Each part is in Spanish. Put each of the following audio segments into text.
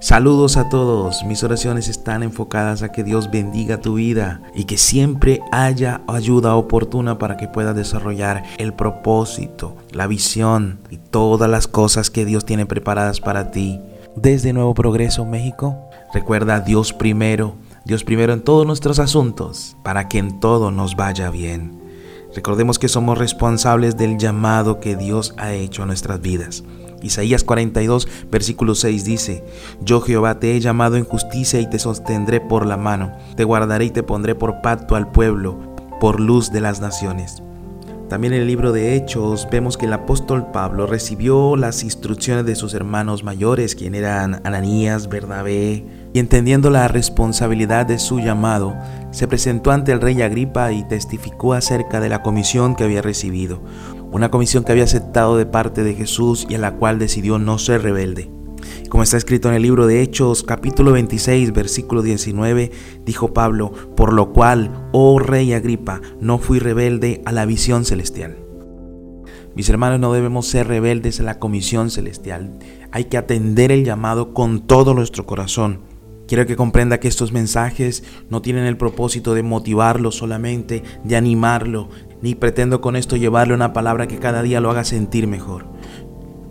Saludos a todos, mis oraciones están enfocadas a que Dios bendiga tu vida y que siempre haya ayuda oportuna para que puedas desarrollar el propósito, la visión y todas las cosas que Dios tiene preparadas para ti. Desde Nuevo Progreso México, recuerda Dios primero, Dios primero en todos nuestros asuntos, para que en todo nos vaya bien. Recordemos que somos responsables del llamado que Dios ha hecho a nuestras vidas. Isaías 42, versículo 6 dice, Yo Jehová te he llamado en justicia y te sostendré por la mano, te guardaré y te pondré por pacto al pueblo, por luz de las naciones. También en el libro de Hechos vemos que el apóstol Pablo recibió las instrucciones de sus hermanos mayores, quien eran Ananías, Bernabé, y entendiendo la responsabilidad de su llamado, se presentó ante el rey Agripa y testificó acerca de la comisión que había recibido, una comisión que había aceptado de parte de Jesús y a la cual decidió no ser rebelde. Como está escrito en el libro de Hechos capítulo 26 versículo 19, dijo Pablo, por lo cual, oh rey Agripa, no fui rebelde a la visión celestial. Mis hermanos, no debemos ser rebeldes a la comisión celestial. Hay que atender el llamado con todo nuestro corazón. Quiero que comprenda que estos mensajes no tienen el propósito de motivarlo solamente, de animarlo, ni pretendo con esto llevarle una palabra que cada día lo haga sentir mejor.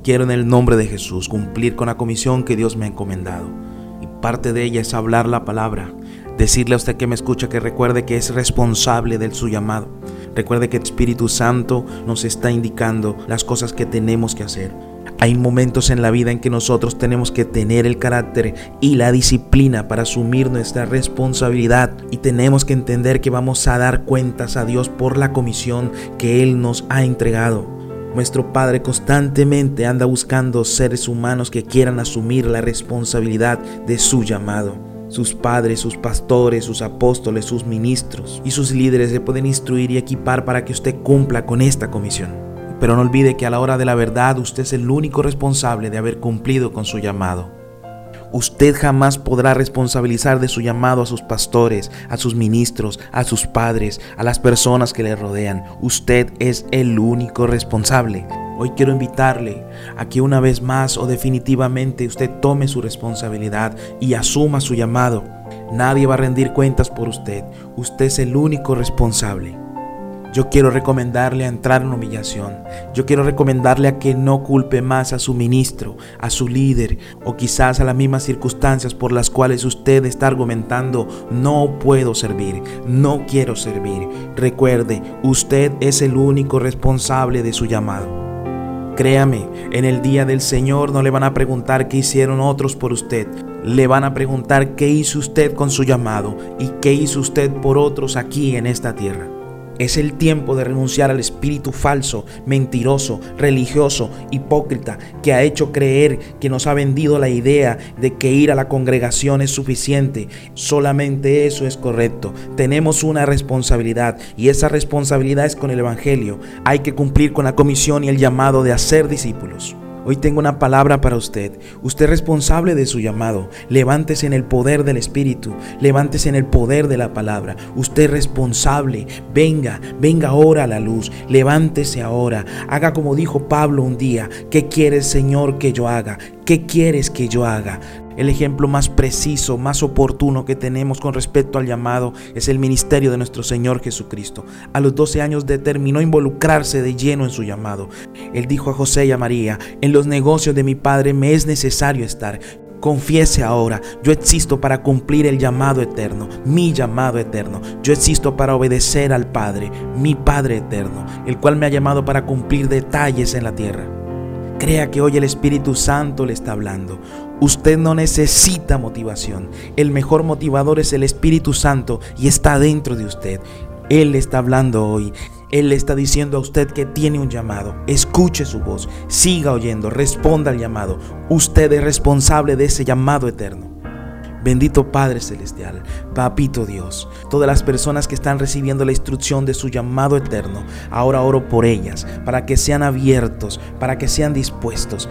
Quiero en el nombre de Jesús cumplir con la comisión que Dios me ha encomendado. Y parte de ella es hablar la palabra, decirle a usted que me escucha que recuerde que es responsable de su llamado. Recuerde que el Espíritu Santo nos está indicando las cosas que tenemos que hacer. Hay momentos en la vida en que nosotros tenemos que tener el carácter y la disciplina para asumir nuestra responsabilidad y tenemos que entender que vamos a dar cuentas a Dios por la comisión que Él nos ha entregado. Nuestro Padre constantemente anda buscando seres humanos que quieran asumir la responsabilidad de su llamado. Sus padres, sus pastores, sus apóstoles, sus ministros y sus líderes se pueden instruir y equipar para que usted cumpla con esta comisión. Pero no olvide que a la hora de la verdad usted es el único responsable de haber cumplido con su llamado. Usted jamás podrá responsabilizar de su llamado a sus pastores, a sus ministros, a sus padres, a las personas que le rodean. Usted es el único responsable. Hoy quiero invitarle a que una vez más o definitivamente usted tome su responsabilidad y asuma su llamado. Nadie va a rendir cuentas por usted. Usted es el único responsable. Yo quiero recomendarle a entrar en humillación. Yo quiero recomendarle a que no culpe más a su ministro, a su líder o quizás a las mismas circunstancias por las cuales usted está argumentando no puedo servir, no quiero servir. Recuerde, usted es el único responsable de su llamado. Créame, en el día del Señor no le van a preguntar qué hicieron otros por usted. Le van a preguntar qué hizo usted con su llamado y qué hizo usted por otros aquí en esta tierra. Es el tiempo de renunciar al espíritu falso, mentiroso, religioso, hipócrita, que ha hecho creer que nos ha vendido la idea de que ir a la congregación es suficiente. Solamente eso es correcto. Tenemos una responsabilidad y esa responsabilidad es con el Evangelio. Hay que cumplir con la comisión y el llamado de hacer discípulos. Hoy tengo una palabra para usted. Usted es responsable de su llamado. Levántese en el poder del Espíritu. Levántese en el poder de la palabra. Usted es responsable. Venga, venga ahora a la luz. Levántese ahora. Haga como dijo Pablo un día. ¿Qué quieres, Señor, que yo haga? ¿Qué quieres que yo haga? El ejemplo más preciso, más oportuno que tenemos con respecto al llamado es el ministerio de nuestro Señor Jesucristo. A los 12 años determinó involucrarse de lleno en su llamado. Él dijo a José y a María, en los negocios de mi Padre me es necesario estar. Confiese ahora, yo existo para cumplir el llamado eterno, mi llamado eterno. Yo existo para obedecer al Padre, mi Padre eterno, el cual me ha llamado para cumplir detalles en la tierra. Crea que hoy el Espíritu Santo le está hablando. Usted no necesita motivación. El mejor motivador es el Espíritu Santo y está dentro de usted. Él le está hablando hoy. Él le está diciendo a usted que tiene un llamado. Escuche su voz. Siga oyendo. Responda al llamado. Usted es responsable de ese llamado eterno. Bendito Padre Celestial, Papito Dios, todas las personas que están recibiendo la instrucción de su llamado eterno, ahora oro por ellas, para que sean abiertos, para que sean dispuestos,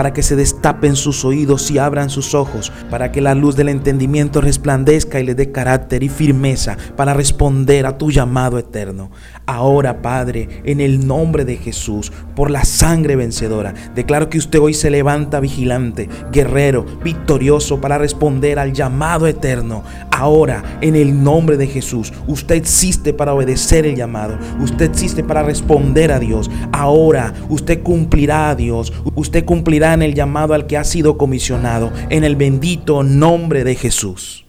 para que se destapen sus oídos y abran sus ojos, para que la luz del entendimiento resplandezca y les dé carácter y firmeza para responder a tu llamado eterno. Ahora, Padre, en el nombre de Jesús, por la sangre vencedora, declaro que usted hoy se levanta vigilante, guerrero, victorioso para responder al llamado eterno. Ahora, en el nombre de Jesús, usted existe para obedecer el llamado. Usted existe para responder a Dios. Ahora, usted cumplirá a Dios. Usted cumplirá en el llamado al que ha sido comisionado. En el bendito nombre de Jesús.